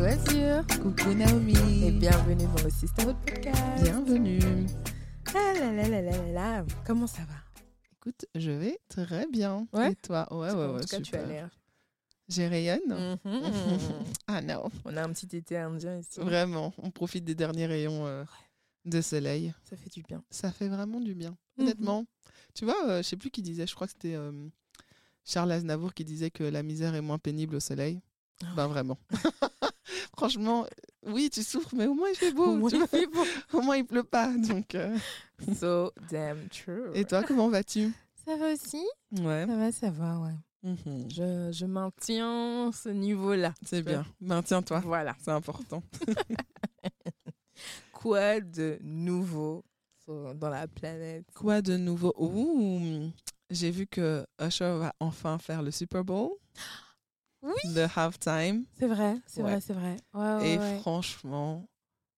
loisirs. Coucou Naomi. Et bienvenue dans le Sisterhood Podcast. Bienvenue. Ah là là là là là là. Comment ça va? Écoute, je vais très bien. Ouais? Et toi? Ouais, ouais, En tout cas, tu as l'air. J'ai rayonne Mhm. Ah non. On a un petit été indien ici. Vraiment, on profite des derniers rayons euh, de soleil. Ça fait du bien. Ça fait vraiment du bien. Mhm. Honnêtement. Tu vois, euh, je sais plus qui disait, je crois que c'était euh, Charles Aznavour qui disait que la misère est moins pénible au soleil. Ah Ben vraiment. Franchement, oui, tu souffres, mais au moins il fait beau. Au moins, tu il vois. fait beau. Au moins il pleut pas. Donc, euh. So damn true. Et toi, comment vas-tu? Ça va aussi? Ouais. Ça va, ça va, ouais. Mhm. Je, je maintiens ce niveau-là. C'est bien. Maintiens-toi. Voilà. C'est important. Quoi de nouveau dans la planète? Quoi de nouveau? Ouh, J'ai vu que Usher va enfin faire le Super Bowl. Oui. Le halftime. C'est vrai, c'est Ouais. vrai, c'est vrai. Ouais, ouais, Et franchement,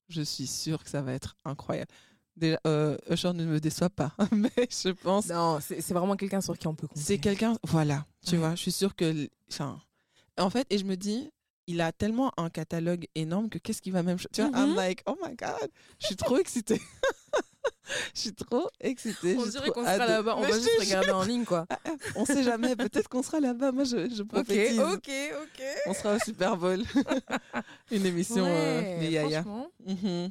je suis sûre que ça va être incroyable. Déjà, euh, Usher ne me déçoit pas, mais je pense Non, c'est vraiment quelqu'un sur qui on peut compter. c'est quelqu'un. Voilà, tu vois, je suis sûre que. Enfin, en fait, et je me dis, il a tellement un catalogue énorme que qu'est-ce qu'il va même. Tu vois, I'm Mhm. like, oh my god, je suis trop excitée. je suis trop excitée. On dirait qu'on sera là-bas, on Mais va juste te regarder en ligne, quoi. On sait jamais, peut-être qu'on sera là-bas. Moi, je, je Ok, prophétise. ok, ok. On sera au Super Bowl. Une émission euh, Ouais, des Yaya. franchement. Mhm.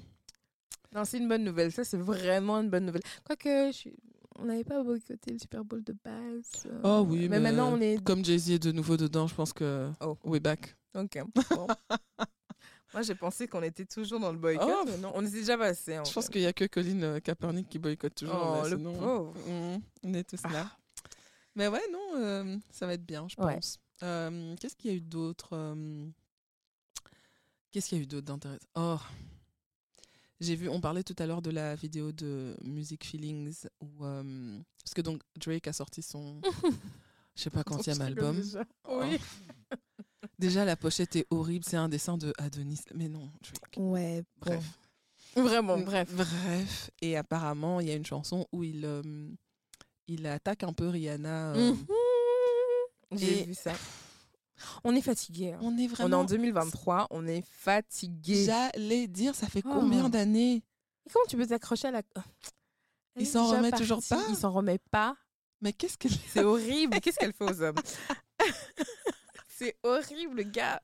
Non, c'est une bonne nouvelle. Ça, c'est vraiment une bonne nouvelle. Quoique, je suis- on n'avait pas boycotté le Super Bowl de base. euh, Oh oui, mais, mais, maintenant, on est. Comme Jay-Z est de nouveau dedans, je pense que Oh. we're back. Ok. bon. Moi, j'ai pensé qu'on était toujours dans le boycott. Oh. mais non, on était déjà passé. Je pense qu'il n'y a que Colin euh, Kaepernick qui boycotte toujours. Oh, le pauvre. mhm, on est tous là. Mais ouais, non, euh, ça va être bien, je Ouais. pense. Euh, Qu'est-ce qu'il y a eu d'autre euh, Qu'est-ce qu'il y a eu d'autre d'intéressant? Oh j'ai vu, on parlait tout à l'heure de la vidéo de Music Feelings, où, parce que donc Drake a sorti son, je sais pas quantième album. déjà. Oui. Oh. Déjà, la pochette est horrible. C'est un dessin de Adonis. Mais non, Drake. Ouais, bon. Bref. Vraiment, bref. Bref. Et apparemment, il y a une chanson où il, euh, il attaque un peu Rihanna. euh, Mhm. J'ai Et- vu ça. On est fatigué. On est On est vraiment. en 2023, on est fatigué. J'allais dire, ça fait Oh. combien d'années? Comment tu peux t'accrocher à la. Il s'en remet toujours pas? Il s'en remet pas. Mais qu'est-ce qu'elle. C'est horrible. Qu'est-ce qu'elle fait aux hommes? C'est horrible, le gars.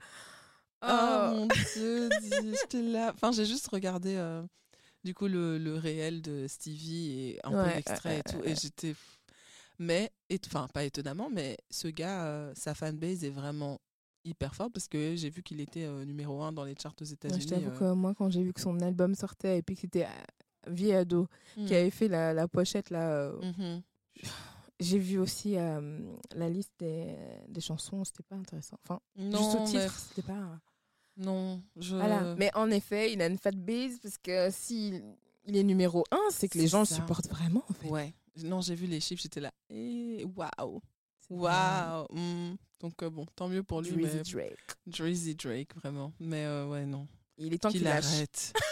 Oh, Oh. mon dieu, j'étais là. Enfin, j'ai juste regardé euh, du coup le, le réel de Stevie et un peu Ouais, l'extrait ouais, et tout. ouais, Et j'étais. Mais, et- enfin, pas étonnamment, mais ce gars, euh, sa fanbase est vraiment hyper forte parce que j'ai vu qu'il était euh, numéro un dans les charts aux États-Unis. je t'avoue euh. que moi, quand j'ai vu que son album sortait et puis que c'était Vie ado Mm. qui avait fait la, la pochette, là, euh, Mhm. J'ai vu aussi euh, la liste des, des chansons, c'était pas intéressant. Enfin, Non, juste au mais- titre, c'était pas. non, je. Voilà. Mais en effet, il a une fat base parce que s'il il est numéro un, c'est que les gens le supportent vraiment, en fait. Ouais. Non, j'ai vu les chiffres, j'étais là. Et waouh! C'est Waouh! Mm. Donc, euh, bon, tant mieux pour lui. Drizzy mais... Drake. Drizzy Drake, vraiment. Mais euh, ouais, non. Il est temps qu'il lâche. arrête.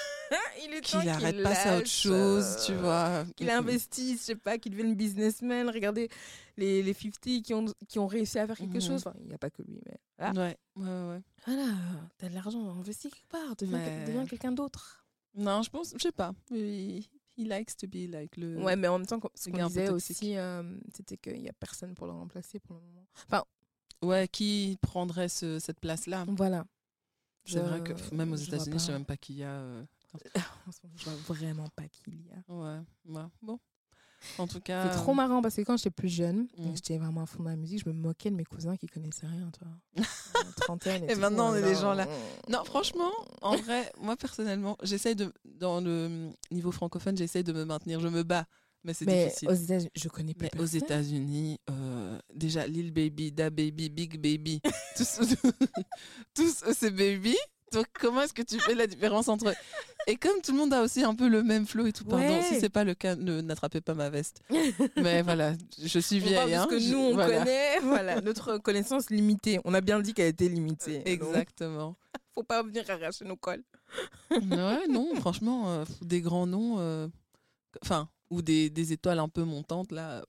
il est temps Qu'il arrête pas ça à autre chose, tu euh, vois. Qu'il investisse, je sais pas, qu'il devienne businessman. Regardez les, les 50 qui ont, qui ont réussi à faire quelque Mhm. chose. Enfin, il n'y a pas que lui, mais voilà. Ouais, ouais, ouais. Voilà, t'as de l'argent, investis quelque part, deviens, Mais- deviens quelqu'un d'autre. Non, je pense, je sais pas. He, he likes to be like le. Ouais, mais en même temps, ce qu'on disait aussi, euh, c'était qu'il n'y a personne pour le remplacer pour le moment. Enfin, Ouais, qui prendrait ce, cette place-là? Voilà. C'est vrai que pff, même aux États-Unis, je sais pas. même pas qui y a. euh, Je vois vraiment pas qui il y a. Ouais, ouais. Bon. En tout cas. C'est trop marrant parce que quand j'étais plus jeune, Mm. et j'étais vraiment à fond dans la musique, je me moquais de mes cousins qui connaissaient rien, tu vois. Euh, Trentaine. Et tout, maintenant, on est des gens là. Non, franchement, en vrai, moi personnellement, j'essaye de. Dans le niveau francophone, j'essaye de me maintenir. Je me bats, mais c'est difficile. aux États-Unis, je connais plus Mais aux. États-Unis, euh, déjà Lil Baby, Da Baby, Big Baby, tous, tous c'est Baby. Donc comment est-ce que tu fais la différence entre Et comme tout le monde a aussi un peu le même flow et tout, pardon, Ouais. si c'est pas le cas, ne n'attrapez pas ma veste. Mais voilà, je suis vieille. hein, que je- nous, on voilà. connaît. Voilà, notre connaissance limitée. On a bien dit qu'elle était limitée. Donc, Exactement. faut pas venir arracher nos cols. ouais, non, franchement, euh, des grands noms, euh, enfin, ou des, des étoiles un peu montantes, là,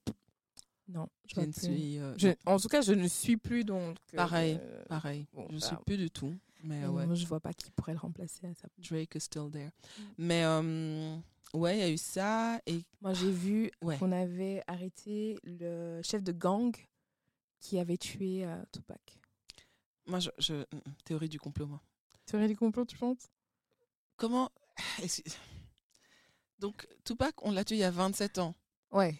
Non, je ne suis. euh, Je- en tout cas, je ne suis plus donc. Pareil. Pareil, Bon, je bah, suis plus du tout. Mais Et ouais, Moi, je vois pas qui pourrait le remplacer à sa place. Drake is still there. Mm. Mais euh, ouais, il y a eu ça. Et Moi, j'ai vu Ouais. qu'on avait arrêté le chef de gang qui avait tué euh, Tupac. moi, je, je- mm, mm, théorie du complot, moi. Théorie du complot, tu penses? Comment? Donc, Tupac, on l'a tué il y a 27 ans. Ouais.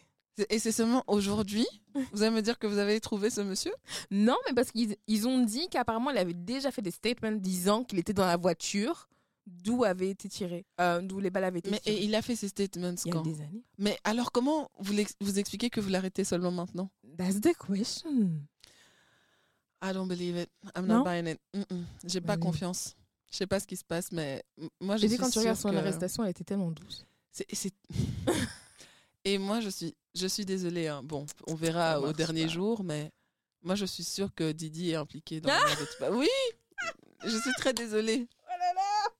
Et c'est seulement aujourd'hui? Vous allez me dire que vous avez trouvé ce monsieur? Non, mais parce qu'ils ils ont dit qu'apparemment, il avait déjà fait des statements disant qu'il était dans la voiture d'où avait été tiré, euh, d'où les balles avaient été Mais tirées. et il a fait ses statements il y a quand? des années. Mais alors, comment vous, vous expliquez que vous l'arrêtez seulement maintenant? That's the question. I don't believe it. I'm Non? not buying it. Mm, mm. J'ai pas oui. confiance. Je sais pas ce qui se passe, mais moi, je J'ai dit suis quand tu regardes son que- arrestation, elle était tellement douce. C'est- Et moi, je suis, je suis désolée. hein. Bon, on verra au dernier pas. jour, mais moi, je suis sûre que Didi est impliqué dans la mort de Tupac. Oui, je suis très désolée. Oh là là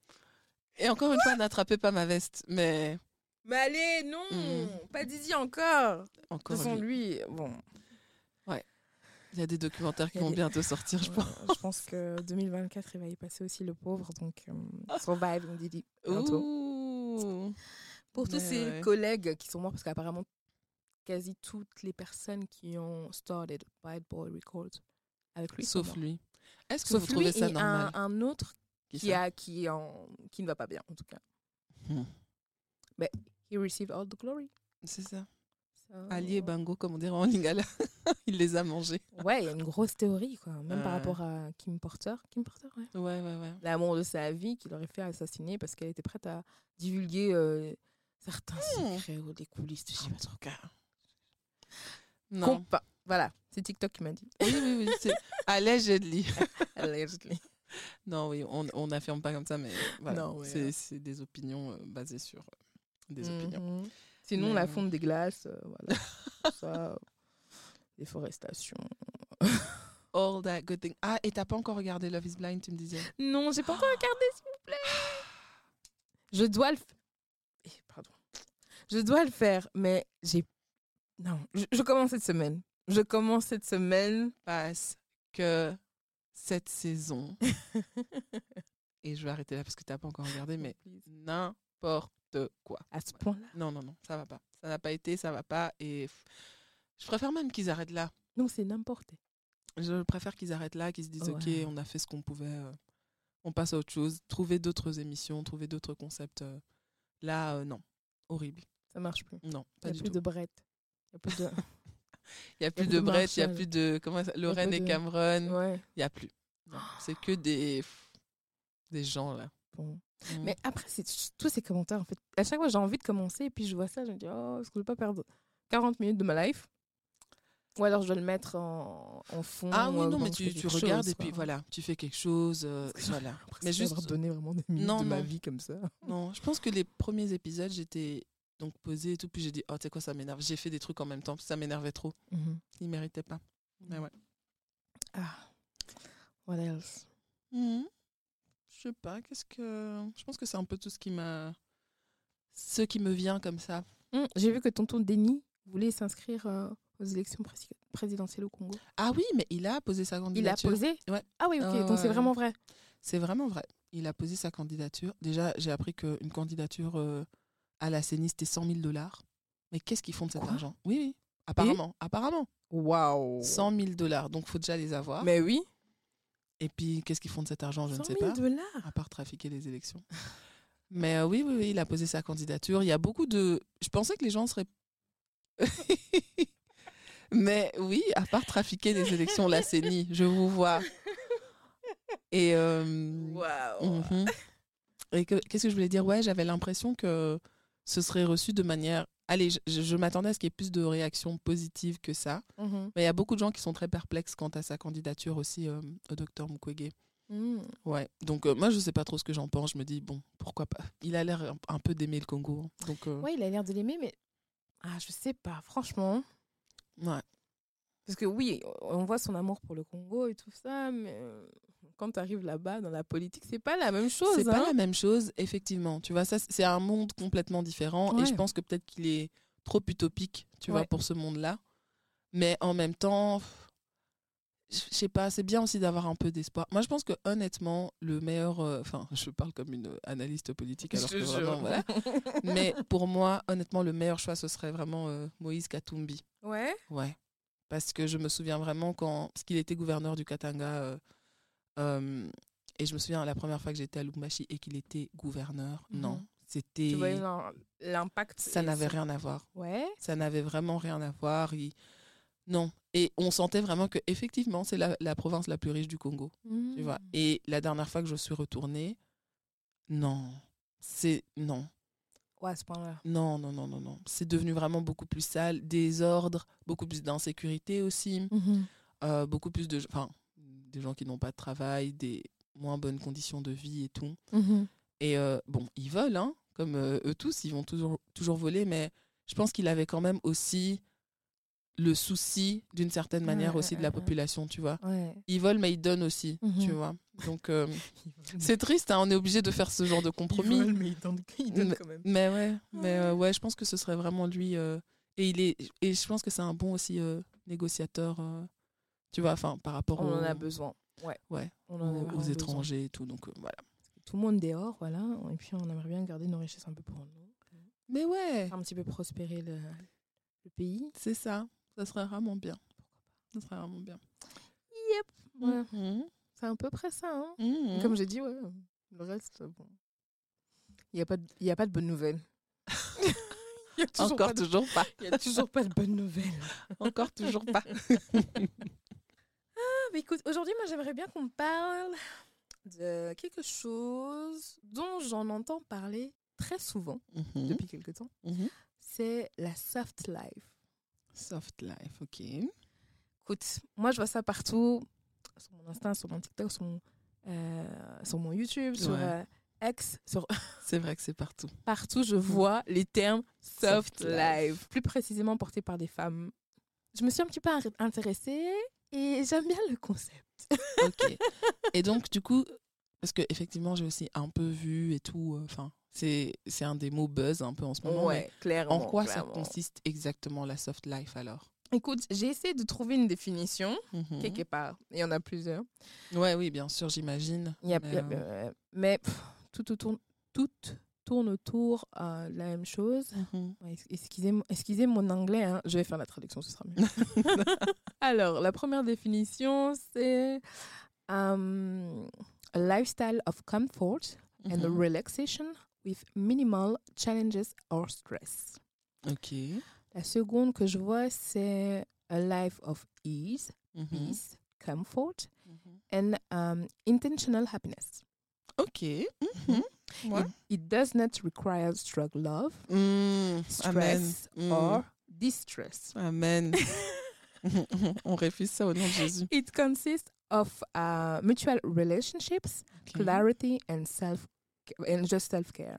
Et encore une fois, n'attrapez pas ma veste, mais Mais allez, non Mm. Pas Didi encore De toute encore, façon, lui, bon... il y a des documentaires qui vont des- bientôt sortir, je Ouais, pense. je pense que 2024, il va y passer aussi le pauvre, donc euh, survive Didi bientôt. Ouh. Pour tous Mais ses ouais. collègues qui sont morts, parce qu'apparemment, quasi toutes les personnes qui ont started Bad Boy Records avec lui Sauf lui. Est-ce que Sauf vous trouvez lui ça et normal? un, un autre Qui a, qui, en, qui ne va pas bien, en tout cas. Hmm. He received all the glory. C'est ça. So- Ali et Bango, comme on dirait en lingala. il les a mangés. Ouais, il y a une grosse théorie, quoi. Même par Ouais. rapport à Kim Porter. Kim Porter, ouais. Ouais, ouais, ouais. L'amour de sa vie qu'il aurait fait assassiner parce qu'elle était prête à divulguer euh, certains Hmm. secrets ou des coulisses de je sais pas trop. Non. Compa- Voilà, c'est TikTok qui m'a dit. Oui, oui, oui. Allegedly. Allegedly. Non, oui, on n'affirme pas comme ça, mais voilà. Ouais, c'est ouais. des opinions euh, basées sur euh, des opinions. Mhm. Sinon, Mais, la euh, fonte des glaces, euh, voilà. Ça, déforestation. All that good thing. Ah, et t'as pas encore regardé Love is Blind, tu me disais? Non, j'ai pas encore regardé, s'il vous plaît. Je dois le faire. Pardon. Je dois le faire, mais j'ai. Non, je, je commence cette semaine. Je commence cette semaine. Parce que cette saison, et je vais arrêter là parce que t'as pas encore regardé, mais n'importe quoi. À ce point-là. Non, non, non, ça va pas. Ça n'a pas été, ça va pas. Et je préfère même qu'ils arrêtent là. Non, c'est n'importe. Je préfère qu'ils arrêtent là, qu'ils se disent Ouais. ok, on a fait ce qu'on pouvait, euh, on passe à autre chose, trouver d'autres émissions, trouver d'autres concepts. euh. Là, euh, non, horrible. Ça marche plus. Non, Il pas n'y a du plus tout. de. Il n'y a plus de. Il y a plus de Brett, il y a plus de comment ça, Lorraine et Cameron, ouais. il y a plus. C'est que des des gens là. Bon. Mm. Mais après, c'est tous ces commentaires, en fait. À chaque fois, j'ai envie de commencer, et puis je vois ça, je me dis, oh, est-ce que je vais pas perdre 40 minutes de ma life? Ou alors je dois le mettre en, en fond. ah oui non mais tu, tu regardes chose, et puis voilà, tu fais quelque chose, euh, que voilà. Après, Mais juste d'avoir donné vraiment des minutes Non, de ma vie comme ça. Non, je pense que les premiers épisodes, j'étais donc posée et tout, puis j'ai dit, oh, tu sais quoi, ça m'énerve. J'ai fait des trucs en même temps, ça m'énervait trop. Mhm. Ils méritaient pas. Mais ouais. Ah. What else? Mhm. Je sais pas, qu'est-ce que. Je pense que c'est un peu tout ce qui m'a. Ce qui me vient comme ça. Hum, J'ai vu que tonton Denis voulait s'inscrire euh, aux élections prési- présidentielles au Congo. Ah oui, mais il a posé sa Il a candidature. posé? Ouais. Ah oui, ok, donc c'est ouais. vraiment vrai. C'est vraiment vrai. Il a posé sa candidature. Déjà, j'ai appris qu'une candidature euh, à la CENI, c'était 100 000 dollars. Mais qu'est-ce qu'ils font de cet Quoi? argent? Oui, oui. Apparemment, apparemment. Waouh 100 000 dollars. Donc, faut déjà les avoir. Mais oui. Et puis, qu'est-ce qu'ils font de cet argent? Je 100 ne sais 000 pas. dollars À part trafiquer les élections. Mais euh, oui, oui, oui, il a posé sa candidature. Il y a beaucoup de. Je pensais que les gens seraient. Mais oui, à part trafiquer les élections, la CENI, je vous vois. Et. euh, mhm. Et que- qu'est-ce que je voulais dire? Ouais, j'avais l'impression que ce serait reçu de manière. Allez, je, m'attendais à ce qu'il y ait plus de réactions positives que ça. Mhm. Mais il y a beaucoup de gens qui sont très perplexes quant à sa candidature aussi euh, au docteur Mukwege. Mm. Ouais, donc euh, moi je sais pas trop ce que j'en pense. Je me dis, bon, pourquoi pas? Il a l'air un, un peu d'aimer le Congo. hein. Donc, euh, Ouais, il a l'air de l'aimer, mais. Ah, je sais pas, franchement. Ouais. Parce que oui, on voit son amour pour le Congo et tout ça, mais euh, quand tu arrives là-bas dans la politique, c'est pas la même chose. C'est pas hein. la même chose, effectivement. Tu vois, ça, c'est un monde complètement différent. Et je pense que peut-être qu'il est trop utopique, tu vois, pour ce monde-là. Mais en même temps, je sais pas, c'est bien aussi d'avoir un peu d'espoir. Moi, je pense que honnêtement, le meilleur. euh, Enfin, je parle comme une analyste politique, alors Je que vraiment, voilà. Mais pour moi, honnêtement, le meilleur choix, ce serait vraiment euh, Moïse Katumbi. Ouais. Ouais. Parce que je me souviens vraiment quand. Parce qu'il était gouverneur du Katanga. euh, euh, et je me souviens la première fois que j'étais à Lubumbashi et qu'il était gouverneur. Mhm. Non. C'était. Tu voyais l'im- l'impact. Ça n'avait rien à voir. Ouais. Ça n'avait vraiment rien à voir. Il- Non. Et on sentait vraiment que effectivement, c'est la, la province la plus riche du Congo. Tu vois. Mm. Et la dernière fois que je suis retournée, non. C'est. Non. Ouais, à ce point-là. Non, non, non, non, non. C'est devenu vraiment beaucoup plus sale. Désordre, beaucoup plus d'insécurité aussi. euh, beaucoup plus de. Enfin, des gens qui n'ont pas de travail, des moins bonnes conditions de vie et tout. Et euh, bon, ils volent, hein, comme euh, eux tous, ils vont toujours, toujours voler, mais je pense qu'il avait quand même aussi le souci, d'une certaine manière, Ouais, aussi de la population, tu vois. Ouais. Ils volent, mais ils donnent aussi, Mhm. tu vois. Donc, euh, c'est triste, hein, on est obligé de faire ce genre de compromis. mais il donne, il donne quand même. Mais ouais, mais euh, ouais, je pense que ce serait vraiment lui. euh, et il est, et je pense que c'est un bon aussi négociateur, tu vois, enfin par rapport On aux, en a besoin. Ouais. Ouais, On en a aux- aux étrangers et tout. Donc voilà. Tout le monde dehors, voilà. Et puis on aimerait bien garder nos richesses un peu pour nous. Mais ouais, Faire un petit peu prospérer le, le pays. c'est ça. Ça serait vraiment bien. Ça serait vraiment bien. Yep. Ouais. Mhm. C'est à peu près ça. Hein. Mhm. Comme j'ai dit, ouais. Le reste, bon. Il n'y a, pas de- y a pas de bonnes nouvelles. Il y a toujours Encore pas de- toujours pas. il y a toujours pas de bonnes nouvelles. Encore toujours pas. Ah, mais écoute, aujourd'hui, moi, j'aimerais bien qu'on parle de quelque chose dont j'en entends parler très souvent Mhm. depuis quelque temps. C'est la soft life. Soft life, ok. Écoute, moi, je vois ça partout, sur mon Insta, sur mon TikTok, sur mon, euh, sur mon YouTube, sur euh, X, sur C'est vrai que c'est partout. partout, je vois les termes soft, Soft life. life. plus précisément portés par des femmes. Je me suis un petit peu intéressée et j'aime bien le concept. Ok. et donc, du coup, parce que effectivement, j'ai aussi un peu vu et tout. euh, Enfin, c'est c'est un des mots buzz un peu en ce moment. mais clairement. En quoi clairement. ça consiste exactement la soft life alors? Écoute, j'ai essayé de trouver une définition Mhm. quelque part. Il y en a plusieurs. Ouais, oui, bien sûr, j'imagine. Il y a- Mais, euh, euh, mais pff, tout, autour, tout tourne autour euh, de la même chose. Ouais, ex- Excusez, excusez mon anglais, hein. je vais faire la traduction, ce sera mieux. Alors, la première définition, c'est a lifestyle of comfort and Mhm. relaxation with minimal challenges or stress. Ok. La seconde que je vois, c'est a life of ease, Mhm. peace, comfort Mhm. and um, intentional happiness. Ok. Ouais. It, it does not require strong love, Mm, Amen. stress, Mm. or distress. Amen. On refuse ça au nom de Jésus. It consists of uh, mutual relationships, clarity, and self and just self care.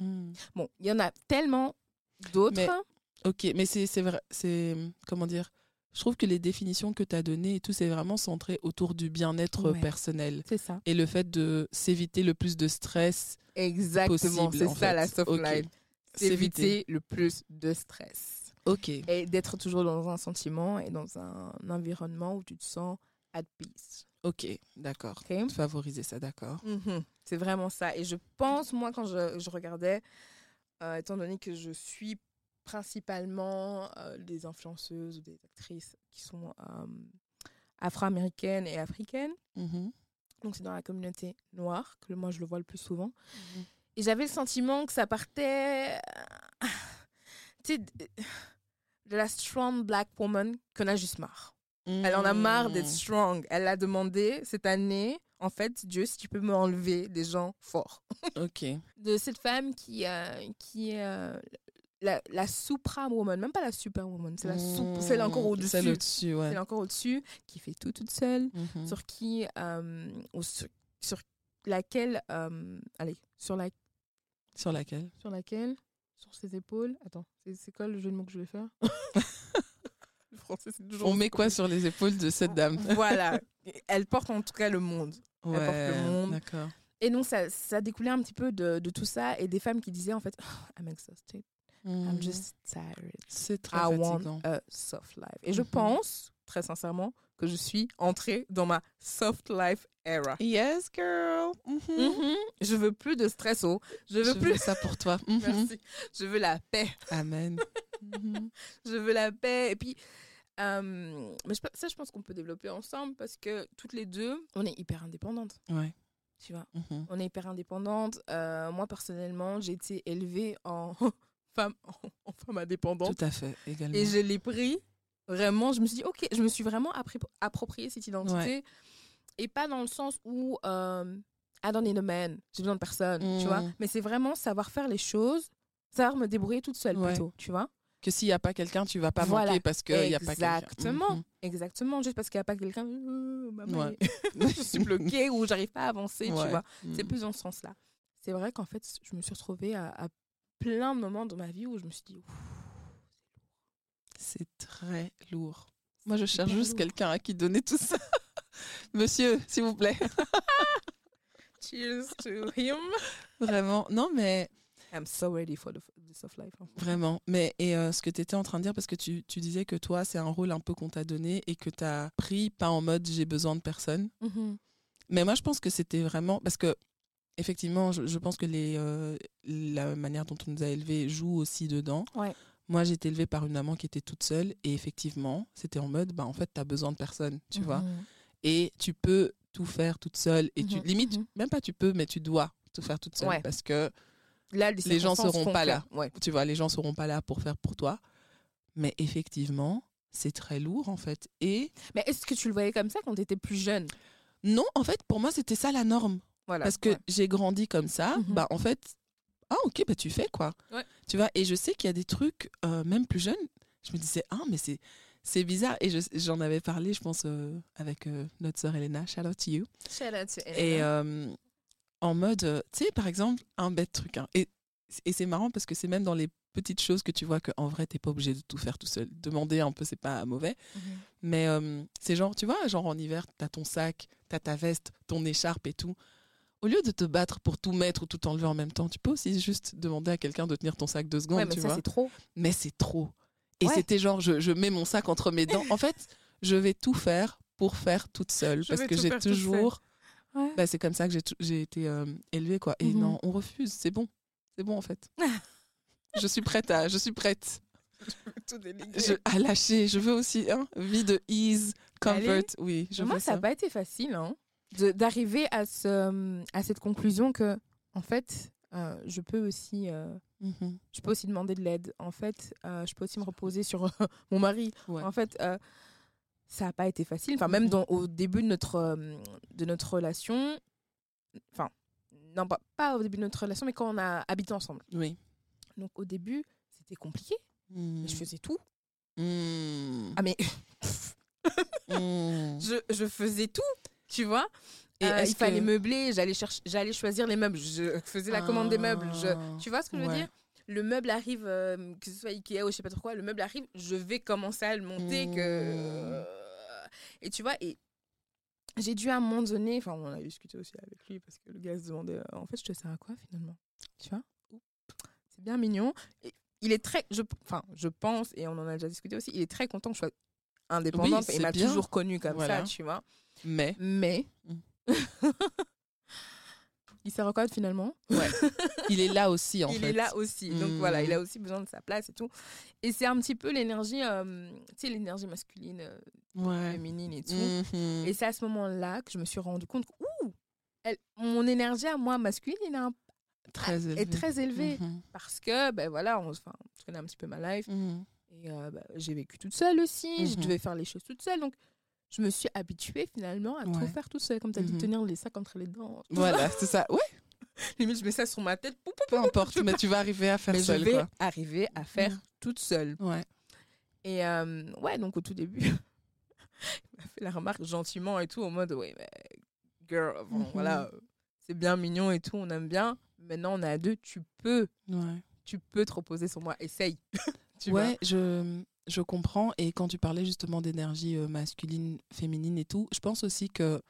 Mm. Bon, il y en a tellement d'autres. Ok, mais c'est c'est vrai, c'est comment dire Je trouve que les définitions que tu as données et tout, c'est vraiment centré autour du bien-être Ouais. personnel C'est ça. et le fait de s'éviter le plus de stress Exactement. C'est ça fait. la soft Ok. life. C'est éviter le plus de stress Ok. et d'être toujours dans un sentiment et dans un environnement où tu te sens at peace. Ok, d'accord. Favoriser ça, d'accord. Mhm. C'est vraiment ça. Et je pense, moi, quand je, je regardais, euh, étant donné que je suis principalement euh, des influenceuses ou des actrices qui sont euh, afro-américaines et africaines, Mhm. donc c'est dans la communauté noire que moi je le vois le plus souvent. Et j'avais le sentiment que ça partait de la strong black woman qu'on a juste marre. Elle en a marre d'être Mm. strong. Elle a demandé cette année, en fait, Dieu, si tu peux me enlever des gens forts. Ok. De cette femme qui, euh, qui est euh, la, la supra-woman, même pas la superwoman, c'est la celle encore au-dessus. Celle au-dessus, ouais. Celle encore au-dessus, qui fait tout toute seule, Mhm. sur qui, euh, ou sur, sur laquelle, euh, allez, sur, la, Sur laquelle? sur laquelle, sur ses épaules, attends, c'est c'est quoi le jeu de mots que je vais faire? français, c'est toujours On met quoi sur les épaules de cette dame Voilà. Elle porte en tout cas le monde. porte le monde. D'accord. Et donc, ça, ça découlait un petit peu de, de tout ça et des femmes qui disaient en fait, Oh, I'm exhausted, I'm Mhm. just tired. C'est très I fatigant. want a soft life. Et je Mhm. pense très sincèrement, que je suis entrée dans ma soft life era. Yes, girl. Mhm. Mhm. Je veux plus de stress, oh. Je veux Je plus. veux ça pour toi. Mhm. Merci. Je veux la paix. Amen. Je veux la paix. Et puis, euh, mais je ça, je pense qu'on peut développer ensemble parce que toutes les deux, on est hyper indépendantes. Ouais. Tu vois, Mhm. on est hyper indépendantes. Euh, moi, personnellement, j'ai été élevée en femme, en femme indépendante. Tout à fait, également. Et je l'ai pris. Vraiment, je me suis dit, ok, je me suis vraiment approprié cette identité. Et pas dans le sens où euh, I don't need a man, j'ai besoin de personne, tu vois. Mm. Mais c'est vraiment savoir faire les choses, savoir me débrouiller toute seule Ouais. plutôt, tu vois. Que s'il n'y a pas quelqu'un, tu vas pas Voilà. manquer parce qu'il n'y a pas quelqu'un. Exactement. Mhm. Exactement, juste parce qu'il n'y a pas quelqu'un, euh, Ouais. je suis bloquée ou j'arrive pas à avancer, tu vois. C'est plus dans ce sens-là. C'est vrai qu'en fait, je me suis retrouvée à, à plein de moments dans ma vie où je me suis dit, C'est très lourd. Moi, je cherche juste quelqu'un à qui donner tout ça. Monsieur, s'il vous plaît. Cheers to him. Vraiment. Non, mais I'm so ready for the, the soft life. hein. vraiment. Mais et euh, ce que tu étais en train de dire, parce que tu, tu disais que toi, c'est un rôle un peu qu'on t'a donné et que tu as pris pas en mode j'ai besoin de personne. Mhm. Mais moi, je pense que c'était vraiment. Parce que, effectivement, je, je pense que les, euh, la manière dont on nous a élevés joue aussi dedans. Ouais. Moi, j'ai été élevée par une maman qui était toute seule. Et effectivement, c'était en mode, bah, en fait, tu as besoin de personne, tu vois. Mhm. Et tu peux tout faire toute seule. Et tu, Mhm, limite, même pas tu peux, mais tu dois tout faire toute seule. Ouais. Parce que, Là, Les gens seront pas que- là. Ouais. tu vois, les gens seront pas là pour faire pour toi. Mais effectivement, c'est très lourd, en fait. Et Mais est-ce que tu le voyais comme ça quand tu étais plus jeune? Non, en fait, pour moi, c'était ça la norme. Voilà. Parce que ouais. j'ai grandi comme ça, Mhm. bah en fait, ah ok, bah tu fais quoi. Ouais. Tu vois, et je sais qu'il y a des trucs, euh, même plus jeunes, je me disais, ah mais c'est c'est bizarre. Et je- j'en avais parlé, je pense, euh, avec euh, notre sœur Elena, shout out to you. Shout out to Elena. En mode, euh, tu sais, par exemple, un bête truc. hein. Et, et c'est marrant parce que c'est même dans les petites choses que tu vois qu'en vrai, t'es pas obligé de tout faire tout seul. Demander un peu, c'est pas mauvais. Mhm. Mais euh, c'est genre, tu vois, genre en hiver, t'as ton sac, t'as ta veste, ton écharpe et tout. Au lieu de te battre pour tout mettre ou tout enlever en même temps, tu peux aussi juste demander à quelqu'un de tenir ton sac deux secondes, Ouais, mais tu ça, vois. c'est trop. Mais c'est trop. Et Ouais. c'était genre, je, je mets mon sac entre mes dents. En fait, je vais tout faire pour faire toute seule. Je parce que j'ai toujours. Ouais. Bah, c'est comme ça que j'ai été euh, élevée, quoi. Et Mhm. non, on refuse. C'est bon. C'est bon, en fait. je suis prête à. Je suis prête. Tout Je, à lâcher. Je veux aussi hein, vie de ease, comfort. Allez. Oui, je Moi, ça n'a pas été facile hein, d'arriver à, ce, à cette conclusion que, en fait, euh, je peux aussi. euh, Mhm. je peux aussi demander de l'aide. En fait, euh, je peux aussi me reposer sur mon mari. Ouais. En fait, ça n'a pas été facile. Enfin, même dans, au début de notre, euh, de notre relation, enfin, non, pas, pas au début de notre relation, mais quand on a habité ensemble. Oui. Donc, au début, c'était compliqué. Mais je faisais tout. Mm. Ah, mais Mm. je, je faisais tout, tu vois. Et Euh, est-ce il fallait que- meubler, j'allais choisir les meubles, je faisais la commande des meubles. Je, Ah, tu vois ce que je veux ouais. dire? Le meuble arrive, euh, que ce soit Ikea ou je sais pas trop quoi, le meuble arrive, je vais commencer à le monter. Que... Mmh. Et tu vois, et j'ai dû à un moment donné, enfin on a discuté aussi avec lui parce que le gars se demandait, euh, en fait je te sers à quoi finalement? Tu vois? C'est bien mignon. Et il est très, je, enfin je pense, et on en a déjà discuté aussi, il est très content que je sois indépendante et il m'a toujours connue comme Voilà. ça, tu vois. Mais Mais. Mm. il à quoi finalement il est là aussi, en Il fait. est là aussi. Donc Mm. voilà, il a aussi besoin de sa place et tout. Et c'est un petit peu l'énergie, euh, tu sais, l'énergie masculine, euh, Ouais. féminine et tout. Mhm. Et c'est à ce moment-là que je me suis rendu compte que, ouh, elle- mon énergie à moi masculine il est, un- très élevé. est très élevée. Mhm. Parce que, ben voilà, on, enfin, tu connais un petit peu ma life. Mhm. Et euh, bah, j'ai vécu toute seule aussi. Je devais faire les choses toute seule. Donc, je me suis habituée finalement à tout Ouais. faire toute seule. Comme tu as dit, Mhm. tenir les sacs entre les dents. Voilà, c'est ça. Ouais, Limite, je mets ça sur ma tête. pou, pou, peu importe, mais tu vas arriver à faire mais je seul, vais quoi. arriver à faire Mhm. toute seule. Ouais. Et euh, ouais, donc au tout début, il m'a fait la remarque gentiment et tout, en mode, ouais, mais girl, bon, Mhm. voilà, euh, c'est bien mignon et tout, on aime bien. Maintenant, on est à deux, tu peux, Ouais. tu peux te reposer sur moi, essaye. Tu ouais, je, je comprends. Et quand tu parlais justement d'énergie euh, masculine, féminine et tout, je pense aussi que,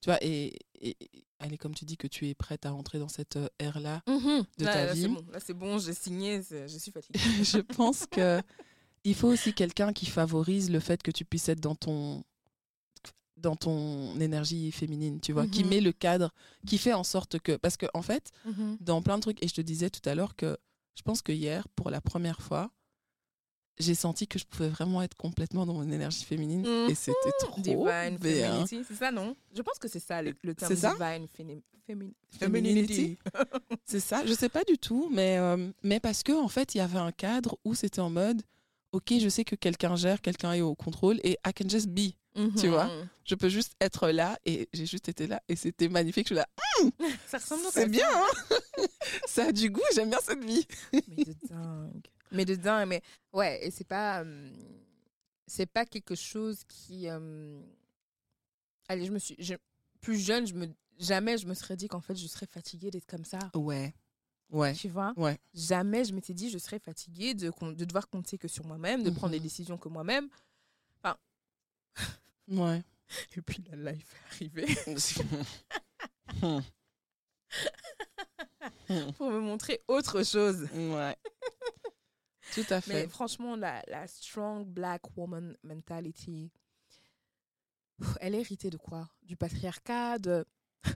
tu vois, et, et, allez, comme tu dis que tu es prête à rentrer dans cette euh, ère-là, vois. de là, ta là, vie. bon, là, c'est bon, j'ai signé, je suis fatiguée. je pense que il faut aussi quelqu'un qui favorise le fait que tu puisses être dans ton dans ton énergie féminine, tu vois, qui Mhm. met le cadre, qui fait en sorte que parce que en fait, Mhm. dans plein de trucs et je te disais tout à l'heure que je pense que hier pour la première fois, j'ai senti que je pouvais vraiment être complètement dans mon énergie féminine et c'était trop Divine bien. c'est ça, non? Je pense que c'est ça le, le terme C'est ça? divine femi- Femininity. C'est ça, je sais pas du tout, mais, euh, mais parce que en fait, il y avait un cadre où c'était en mode, ok, je sais que quelqu'un gère, quelqu'un est au contrôle et I can just be. Tu vois? Mhm. Je peux juste être là et j'ai juste été là et c'était magnifique. Je suis là, Ça ressemble c'est bien, hein? Ça a du goût, j'aime bien cette vie. Mais de dingue. Mais de dingue. Mais ouais, et c'est pas. euh, c'est pas quelque chose qui. euh, Allez, je me suis. je- Plus jeune, je me... jamais je me serais dit qu'en fait, je serais fatiguée d'être comme ça. Ouais, ouais, Tu vois? Ouais. Jamais je m'étais dit je serais fatiguée de, de devoir compter que sur moi-même, de prendre des Mhm. décisions que moi-même. Ouais. Et puis la life est arrivée pour me montrer autre chose. ouais. Tout à Mais fait. franchement, la, la strong black woman mentality, elle est héritée de quoi? Du patriarcat, de...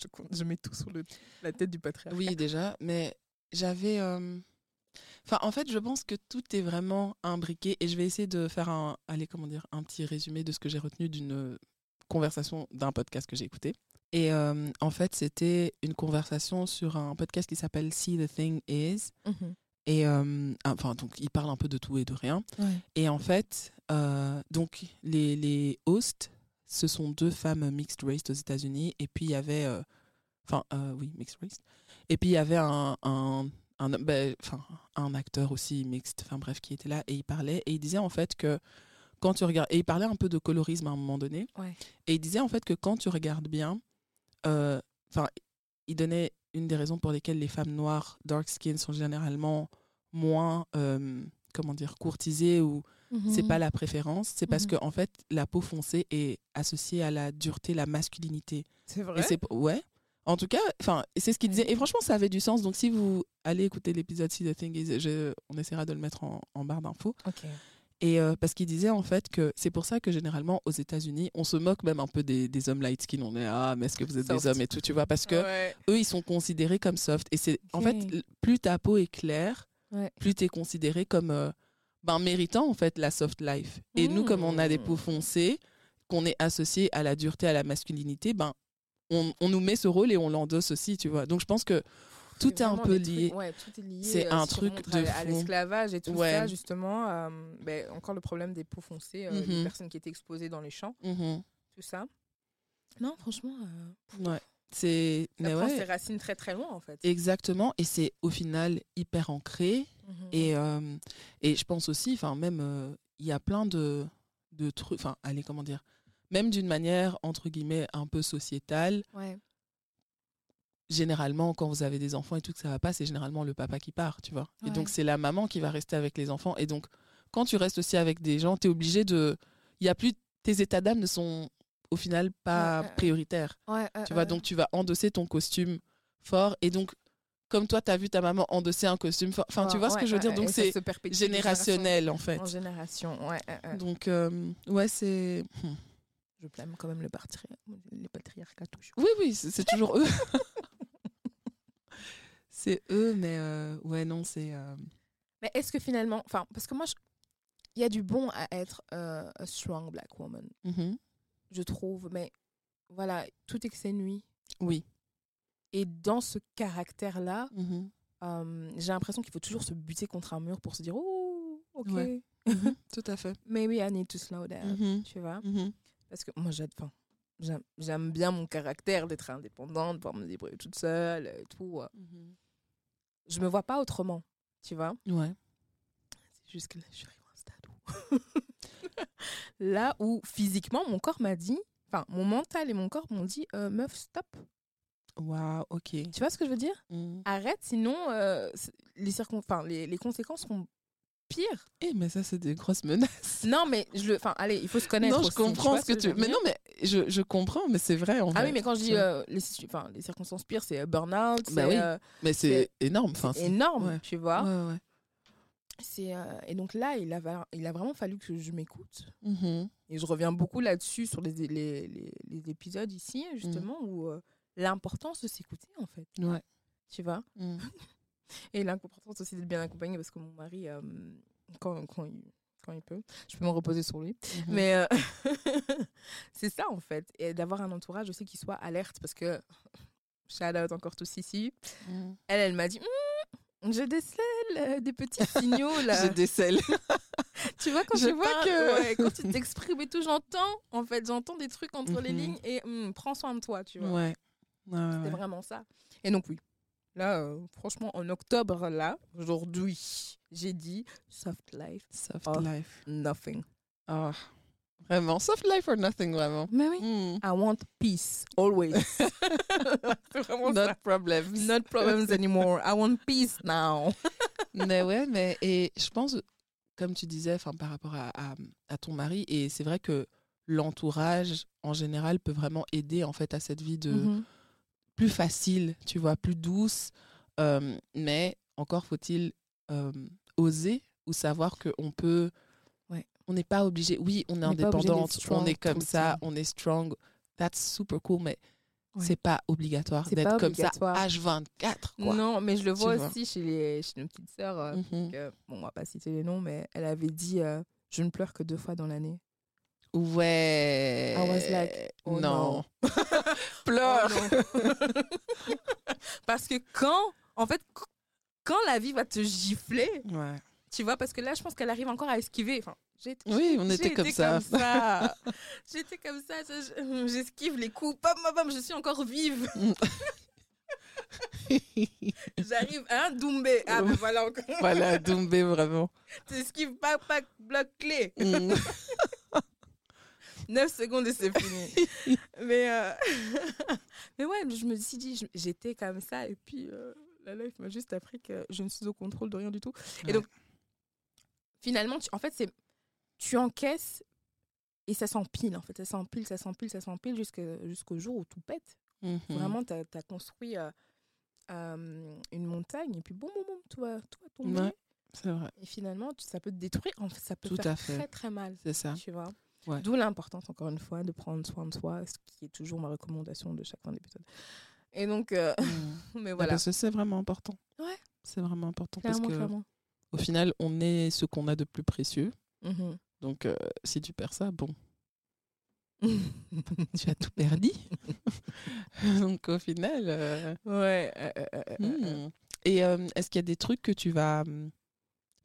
je, compte- je mets tout sur le, la tête du patriarcat. Oui, déjà, mais j'avais. euh, Enfin, en fait, je pense que tout est vraiment imbriqué et je vais essayer de faire un, allez, comment dire, un petit résumé de ce que j'ai retenu d'une conversation d'un podcast que j'ai écouté. Et euh, en fait, c'était une conversation sur un podcast qui s'appelle See the Thing Is. Mhm. Et euh, enfin, donc, il parle un peu de tout et de rien. Ouais. Et en fait, euh, donc les, les hosts, ce sont deux femmes mixed race aux États-Unis. Et puis il y avait, euh, enfin euh, oui, mixed race. Et puis il y avait un, un, un, ben, un acteur aussi mixte, enfin bref, qui était là et il parlait et il disait en fait que quand tu regardes, et il parlait un peu de colorisme à un moment donné. Ouais. Et il disait en fait que quand tu regardes bien, euh, enfin, il donnait une des raisons pour lesquelles les femmes noires dark skin sont généralement moins, euh, comment dire, courtisées ou c'est Mhm. pas la préférence, c'est parce Mhm. que en fait la peau foncée est associée à la dureté, la masculinité. C'est vrai c'est ouais. En tout cas, enfin, c'est ce qu'il disait. Et franchement, ça avait du sens. Donc, si vous allez écouter l'épisode See the Thing Is, je- on essaiera de le mettre en, en barre d'infos. Ok. Et euh, parce qu'il disait en fait que c'est pour ça que généralement aux États-Unis, on se moque même un peu des, des hommes light skin. On est ah, mais est-ce que vous êtes Soft. des hommes et tout, tu vois Parce que Ouais. eux, ils sont considérés comme soft. Et c'est en fait, plus ta peau est claire, Ouais. plus tu es considéré comme euh, ben, méritant en fait la soft life. Et nous, comme on a des peaux Mm. foncées, qu'on est associé à la dureté, à la masculinité, ben on, on nous met ce rôle et on l'endosse aussi, tu vois. Donc je pense que tout est un peu lié. ouais, tout est lié. C'est euh, un truc de à, à l'esclavage et tout Ouais. ça, justement. euh, ben, encore le problème des peaux foncées, euh, des Mhm. personnes qui étaient exposées dans les champs, Mhm. tout ça. Non, franchement, euh, Ouais. C'est ça mais prend ouais, ses racines très très loin, en fait. exactement. Et c'est au final hyper ancré. Mhm. Et, euh, et je pense aussi, enfin même, euh, il y a plein de, de trucs, enfin, allez, comment dire, même d'une manière, entre guillemets, un peu sociétale, Ouais. Généralement, quand vous avez des enfants et tout, que ça va pas, c'est généralement le papa qui part, tu vois. Et donc, c'est la maman qui va rester avec les enfants. Et donc, quand tu restes aussi avec des gens, tu es obligé de... Il y a plus... Tes états d'âme ne sont au final pas Ouais, prioritaires. Ouais, Tu vois, donc tu vas endosser ton costume fort. Et donc, comme toi, tu as vu ta maman endosser un costume fort. Enfin, tu vois ce que je veux dire? Donc, c'est générationnel, en fait. En génération, ouais. Donc, euh, ouais, c'est... Hmm. Je blâme quand même le patri... les patriarcats toujours. Oui, oui, c'est toujours eux. c'est eux, mais euh, ouais, non, c'est... euh, Mais est-ce que finalement, enfin, parce que moi, il y a du bon à être euh, a strong black woman, mhm. je trouve, mais voilà, tout est que c'est nuit. Oui. Et dans ce caractère-là, Mhm. euh, j'ai l'impression qu'il faut toujours se buter contre un mur pour se dire, oh, ok, Ouais. Mhm, Tout à fait. maybe I need to slow down, tu vois. Parce que moi, j'aime, enfin, j'aime, bien mon caractère d'être indépendante, de pouvoir me débrouiller toute seule et tout. Je me vois pas autrement, tu vois. Ouais. C'est juste que là, je suis arrivée à un stade où... là où physiquement, mon corps m'a dit, enfin, mon mental et mon corps m'ont dit, euh, meuf, stop. Waouh, ok. Tu vois ce que je veux dire? Mhm. Arrête, sinon euh, les, les, les conséquences seront pires. Eh, mais ça, c'est des grosses menaces. Non, mais je le, enfin, allez, il faut se connaître. non, je aussi, comprends ce que je tu... veux Mais non, mais je, je comprends, mais c'est vrai, en Ah oui, mais quand je dis euh, les, situ- enfin, les circonstances pires, c'est euh, burn-out, Bah oui. euh, Mais c'est énorme. Enfin, c'est énorme, ouais. tu vois. Ouais, ouais. c'est euh, et donc là, il a, il a vraiment fallu que je m'écoute. Mhm. Et je reviens beaucoup là-dessus sur les, les, les, les épisodes ici, justement, où l'importance de s'écouter, en fait. Ouais. Tu vois Mhm. Et l'importance aussi d'être bien accompagné, parce que mon mari, euh, quand, quand, il, quand il peut, je peux me reposer sur lui. Mhm. Mais euh, c'est ça, en fait. Et d'avoir un entourage aussi qui soit alerte, parce que, shout out encore tous ici, Mhm. elle, elle m'a dit, Hum, je décèle euh, des petits signaux, là. Je décèle. Tu vois, quand Je vois que- ouais, quand tu t'exprimes et tout, j'entends, en fait, j'entends des trucs entre les Mhm. lignes et hum, prends soin de toi, tu vois. Ouais. Ouais, ouais, C'était ouais. vraiment ça. Et donc, oui. Là, euh, franchement, en octobre, là, aujourd'hui, j'ai dit soft life, Soft Oh. life. nothing. Ah. Vraiment? Soft life or nothing, vraiment? Mais oui. Mhm. I want peace, always. Vraiment Not ça. problems. Not problems anymore. I want peace now. mais ouais, mais et je pense, comme tu disais, enfin par rapport à, à, à ton mari, et c'est vrai que l'entourage en général peut vraiment aider en fait à cette vie de Mhm. Plus facile, tu vois, plus douce. Euh, mais encore faut-il euh, oser ou savoir que on peut. Ouais. On n'est pas obligé. Oui, on est On indépendante, on est comme ça, on est strong. That's super cool, mais Ouais. c'est pas obligatoire d'être comme ça obligatoire. H24 quoi. Non, mais je le vois Tu vois. aussi chez, les, chez nos petites sœurs. euh, que- bon, on va pas citer les noms, mais elle avait dit euh, Je ne pleure que deux fois dans l'année. Ouais. I was like, oh non. non. Pleure. Oh non. parce que quand, en fait, qu- quand la vie va te gifler, Ouais. tu vois, parce que là, je pense qu'elle arrive encore à esquiver. Enfin, j'ai- Oui, on était comme été ça. comme ça. J'étais comme ça. je- je- J'esquive les coups. Pam, pam, pam, je suis encore vive. J'arrive à un Doumbé. Ah, ben voilà encore. voilà, Doumbé, vraiment. T'esquives pas, pas, bloc clé. Mm. 9 secondes et c'est fini. mais, euh, mais ouais, je me suis dit, j'étais comme ça. Et puis, euh, la life m'a juste appris que je ne suis au contrôle de rien du tout. Et donc, finalement, tu- en fait, c'est tu encaisses et ça s'empile. En fait, ça s'empile, ça s'empile, ça s'empile jusqu'au jour où tout pète. Mhm. Vraiment, tu as, construit euh, une montagne et puis, boum, boum, boum, tout va, tout va tomber. Ouais. Vrai, Et finalement, ça peut te détruire. En fait, ça peut Tout faire à fait. très, très mal. c'est ça. Tu vois Ouais. D'où l'importance, encore une fois, de prendre soin de soi, ce qui est toujours ma recommandation de chaque fin d'épisode. Et donc, euh, Mm. mais Ouais, voilà. Parce que c'est vraiment important. Ouais. C'est vraiment important Clairement, parce que clairement. au final, on est ce qu'on a de plus précieux. Mhm. Donc, euh, si tu perds ça, bon, tu as tout perdu. Donc, au final. euh, ouais. euh, euh, hmm. Et est-ce qu'il y a des trucs que tu vas hum,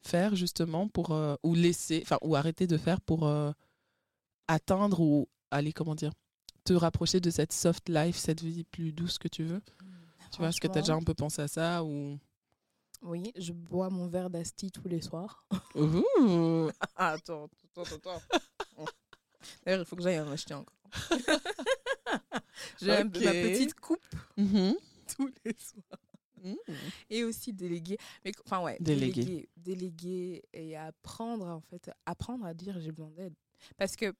faire justement pour ou laisser, enfin ou arrêter de faire pour atteindre ou aller comment dire, te rapprocher de cette soft life, cette vie plus douce que tu veux. Tu vois, est-ce que tu as déjà un peu pensé à ça ou? Oui, je bois mon verre d'asti tous les soirs. Ouh. Attends, attends, attends. D'ailleurs, il faut que j'aille en acheter encore. J'ai ma petite coupe Mhm. tous les soirs. Mm. Et aussi déléguer. Mais enfin, ouais, Déléguer. déléguer. Déléguer et apprendre, en fait, apprendre à dire j'ai besoin d'aide. Parce que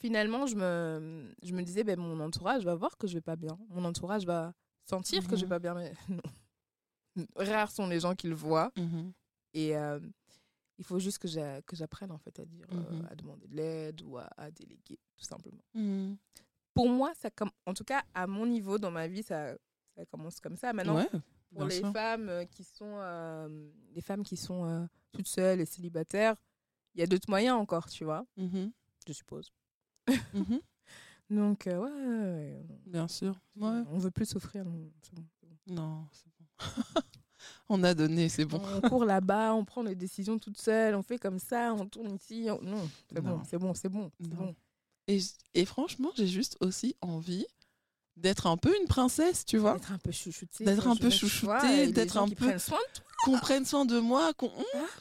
finalement, je me, je me disais, ben, mon entourage va voir que je vais pas bien. Mon entourage va sentir que je vais Mhm. pas bien. Mais non. Rares sont les gens qui le voient. Mhm. Et euh, il faut juste que j'a- que j'apprenne, en fait, à dire, euh, Mhm. à demander de l'aide ou à, à déléguer, tout simplement. Pour moi, ça comme, en tout cas, à mon niveau dans ma vie, ça, ça commence comme ça. Maintenant, Ouais, pour bien les sûr. femmes euh, qui sont euh, les femmes qui sont euh, toutes seules et célibataires, il y a d'autres moyens encore, tu vois, je suppose. Mhm. Donc euh, ouais, Bien sûr. ouais. On veut plus souffrir. non, c'est bon, c'est bon. Non, c'est bon. on a donné, c'est bon. On court là-bas, on prend les décisions toutes seules, on fait comme ça, on tourne ici. on- Non, c'est Non. bon, c'est bon, c'est bon, c'est Non. bon. Et, et franchement, j'ai juste aussi envie d'être un peu une princesse, tu vois. D'être un peu chouchoutée. D'être un peu chouchoutée, d'être un peu- prennent soin de toi. Qu'on prenne soin de moi, qu'on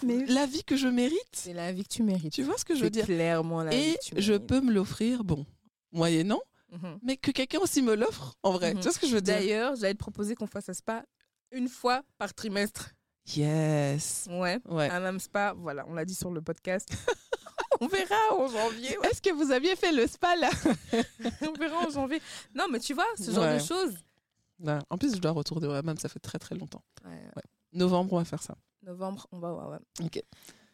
Mais la vie que je mérite. c'est la vie que tu mérites. Tu vois ce que je veux dire clairement la vie Et que tu je peux me l'offrir, bon, moyennant, Mhm. mais que quelqu'un aussi me l'offre, en vrai. Mhm. Tu vois ce que je veux dire D'ailleurs, j'allais te proposer qu'on fasse un spa une fois par trimestre. Yes. Ouais. Ouais. Un même spa, voilà, on l'a dit sur le podcast. on verra en janvier. ouais. Est-ce que vous aviez fait le spa là on verra en janvier. Non, mais tu vois, ce genre Ouais. de choses. Ouais. En plus, je dois retourner au hammam, ça fait très très longtemps. Ouais. Novembre, on va faire ça. Novembre, on va voir, ouais. Ok. Et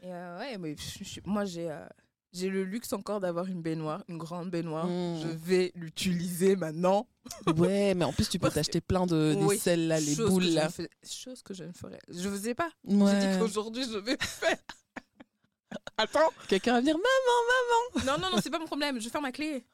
euh, ouais, mais je- je- moi, j'ai euh, j'ai le luxe encore d'avoir une baignoire, une grande baignoire. Mm. Je vais l'utiliser maintenant. Ouais, mais en plus, tu peux t'acheter plein de des Oui, selles là, les Chose boules là. ne fais- Chose que je ne ferai. Je vous ai pas. Ouais. J'ai dit qu'aujourd'hui, je vais faire. Attends. Quelqu'un va venir, maman, Non, non, non, c'est pas mon problème. Je vais faire ma clé.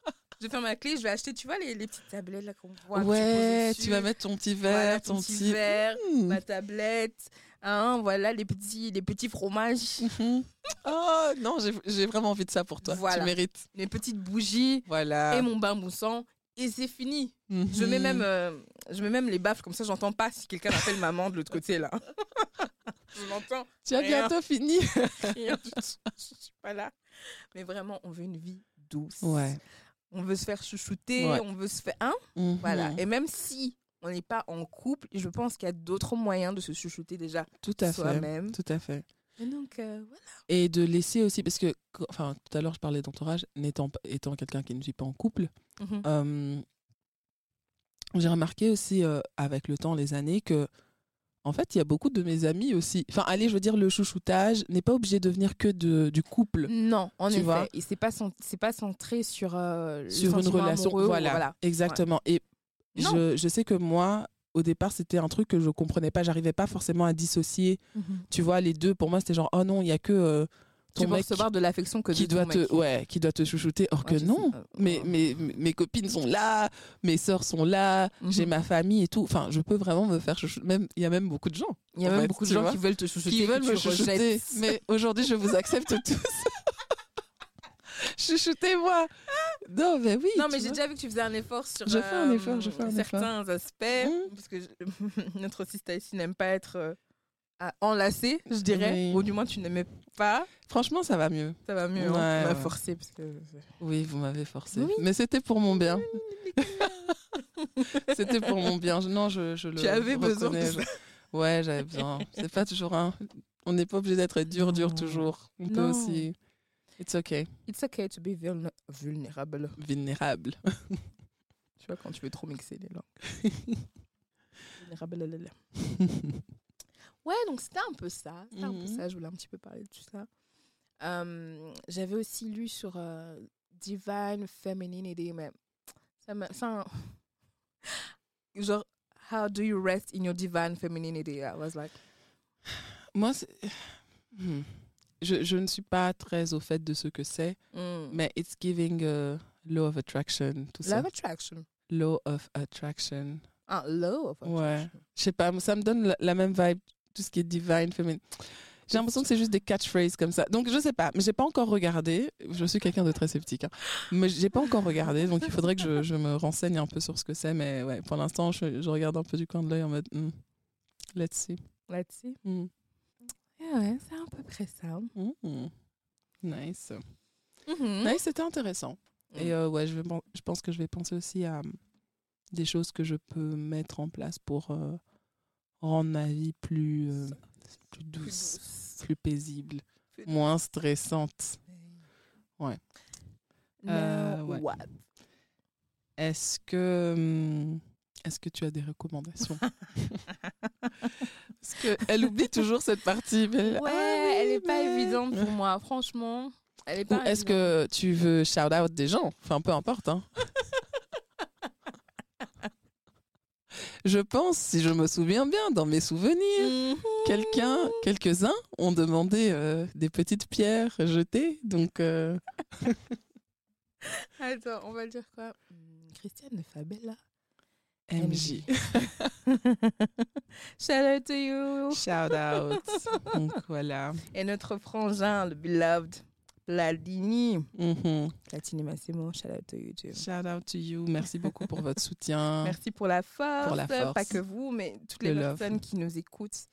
Je vais faire ma clé. Je vais acheter, tu vois, les, les petites tablettes là qu'on voit. tu Ouais, tu vas mettre ton petit verre, Voilà, ton, petit verre, Hmm. ma tablette. Hein, voilà, les petits, les petits fromages. Mhm. Oh non, j'ai- vraiment envie de ça pour toi. Voilà. Tu mérites. les petites bougies Voilà. et mon bain moussant. Et c'est fini. Je mets Mhm. même, euh, je mets même les baffes comme ça, j'entends pas si quelqu'un appelle maman de l'autre côté là. je l'entends. Tu as bientôt fini. du tout. Je suis pas là. Mais vraiment, on veut une vie douce. Ouais. On veut se faire chouchouter, Ouais. on veut se faire. Hein? Mhm. Voilà. Et même si on n'est pas en couple, je pense qu'il y a d'autres moyens de se chouchouter déjà Tout à fait. soi-même. Tout à fait. Et donc, euh, voilà. Et de laisser aussi, parce que, qu- enfin, tout à l'heure, je parlais d'entourage, n'étant pas- étant quelqu'un qui ne vit pas en couple, Mhm. euh, j'ai remarqué aussi euh, avec le temps, les années, que en fait, il y a beaucoup de mes amis aussi. Enfin, allez, je veux dire, le chouchoutage n'est pas obligé de venir que de, du couple. Non, en Tu effet. vois Et c'est pas, c'est pas centré sur, euh, sur une relation. amoureux ou- voilà, exactement. Et je, je sais que moi, au départ, c'était un truc que je comprenais pas. J'arrivais pas forcément à dissocier. Mhm. Tu vois, les deux, pour moi, c'était genre, oh non, il y a que euh, ton Tu mec recevoir de l'affection que qui doit mec. te, ouais, qui doit te chouchouter. Or que non. pas. Mes, Ouais. mes, mes copines sont là, mes sœurs sont là, Mhm. j'ai ma famille et tout. Enfin, je peux vraiment me faire chouchouter. Même, il y a même beaucoup de gens Il y a même fait, beaucoup de gens vois, qui veulent te chouchouter, qui veulent me chouchouter. rejettes. Mais aujourd'hui, je vous accepte tous. Chouchoutez-moi. Non, mais oui. Non, mais j'ai déjà vu que tu faisais un effort sur Je fais un euh, effort, je fais un certains aspects. Mm. Parce que je- notre sister ici n'aime pas être euh, à- enlacée, je dirais. Oui. Ou du moins, tu n'aimais pas. Franchement, ça va mieux. Ça va mieux. Ouais, hein. Tu m'as ouais. forcé. Parce que... Oui, vous m'avez forcé. Oui. Mais c'était pour mon bien. c'était pour mon bien. Non, je, je le Tu avais besoin de ça. Ouais, j'avais besoin. C'est pas toujours un. On n'est pas obligé d'être dur, dur toujours. On peut Non. aussi. It's okay. It's okay to be vulnérable. Vulnérable. Tu vois, quand tu veux trop mixer les langues. vulnérable. Ouais, donc c'était un peu ça. C'était un peu Mhm. ça. Je voulais un petit peu parler de tout ça. Euh, J'avais aussi lu sur euh, Divine Femininity, mais ça ça- Genre, how do you rest in your divine femininity? I was like, Moi, Hmm. je, je ne suis pas très au fait de ce que c'est, mm. mais it's giving a law of attraction, tout ça. love attraction. Law of attraction. Ah, low of attraction. Ouais. Je sais pas, ça me donne la, la même vibe, tout ce qui est divine, féminin. J'ai l'impression que c'est juste des catchphrases comme ça. Donc je sais pas, mais j'ai pas encore regardé. Je suis quelqu'un de très sceptique, hein. mais j'ai pas encore regardé. Donc il faudrait que je, je me renseigne un peu sur ce que c'est. Mais ouais, pour l'instant, je, je regarde un peu du coin de l'œil en mode hmm, let's see. Là-dessus. Hmm. Ah ouais, c'est à peu près ça. Hmm. Nice. Mhm. Nice, c'était intéressant. Et Mm. euh, ouais, je, vais, pen- je pense que je vais penser aussi à hum, des choses que je peux mettre en place pour euh, rendre ma vie plus, euh, plus douce, plus paisible, moins stressante. Ouais. Euh, ouais. Est-ce que, hum, est-ce que tu as des recommandations? Parce qu'elle oublie toujours cette partie. mais elle- Ouais, Ah elle est pas évidente pour moi, franchement. Elle est Ou pas est-ce que tu veux shout out des gens? Enfin, peu importe. Hein. je pense, si je me souviens bien, dans mes souvenirs, Mhm. quelqu'un, quelques-uns ont demandé euh, des petites pierres jetées. Donc, euh, Attends, on va le dire quoi? Hmm, Christiane Fabella. MJ. Shout out to you. Shout out. Donc, voilà. Et notre frangin, le beloved Platini. Mhm. Platini Massimo, shout out to you too. Shout out to you. Merci beaucoup pour votre soutien. Merci pour la force. Pour la force. Pas que vous, mais toutes les Le love. personnes qui nous écoutent,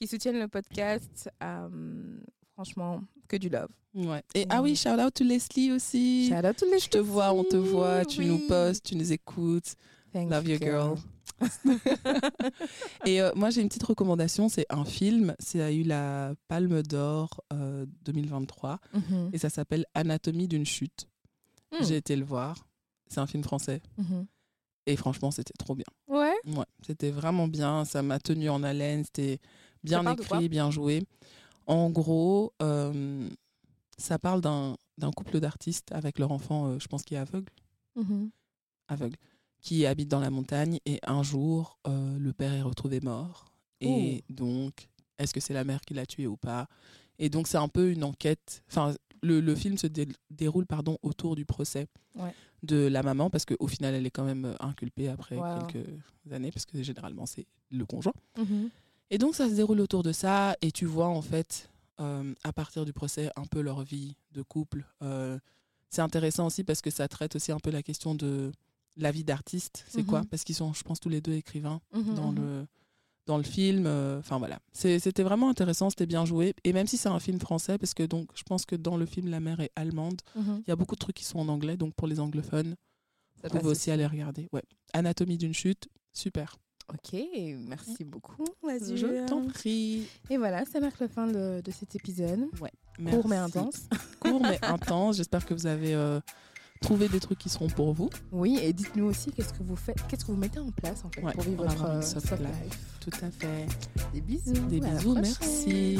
qui soutiennent le podcast. euh, franchement, que du love. Ouais. Et ah oui, shout out to Leslie aussi. Shout out to les Je te vois, on te voit, tu nous postes, tu nous écoutes. Thank Love you, you, girl. Et euh, moi, j'ai une petite recommandation. C'est un film. Ça a eu la Palme d'Or euh, 2023 Mhm. et ça s'appelle Anatomie d'une chute. Mm. J'ai été le voir. C'est un film français Mhm. et franchement, c'était trop bien. Ouais. Ouais, c'était vraiment bien. Ça m'a tenu en haleine. C'était Bien écrit, bien joué. En gros, euh, ça parle d'un couple d'artistes avec leur enfant, euh, je pense qu'il est aveugle, Mhm. aveugle, qui habite dans la montagne et un jour, euh, le père est retrouvé mort. Et donc, est-ce que c'est la mère qui l'a tué ou pas? Et donc, c'est un peu une enquête. Enfin, le, le film se dé- déroule pardon, autour du procès Ouais. de la maman, parce qu'au final, elle est quand même euh, inculpée après Wow. quelques années, parce que généralement, c'est le conjoint. Mhm. Et donc, ça se déroule autour de ça, et tu vois, en fait, euh, à partir du procès, un peu leur vie de couple. Euh, c'est intéressant aussi parce que ça traite aussi un peu la question de la vie d'artiste. C'est Mhm. quoi Parce qu'ils sont, je pense, tous les deux écrivains Mhm, dans, mhm. le, dans le film. euh, Enfin, voilà. C'était vraiment intéressant, c'était bien joué. Et même si c'est un film français, parce que donc, je pense que dans le film, la mère est allemande, Mhm. il y a beaucoup de trucs qui sont en anglais, donc pour les anglophones, Ça vous pouvez aussi aller regarder. Ouais. Anatomie d'une chute, super. Ok, merci beaucoup. Je t'en prie. Et voilà, ça marque la fin de, de cet épisode. Merci. Court mais intense. court mais intense. J'espère que vous avez euh, trouvé des trucs qui seront pour vous. Oui, et dites-nous aussi qu'est-ce que vous faites, qu'est-ce que vous mettez en place en fait Ouais, pour vivre votre euh, soft life. life. Tout à fait. Des bisous. Des bisous, merci.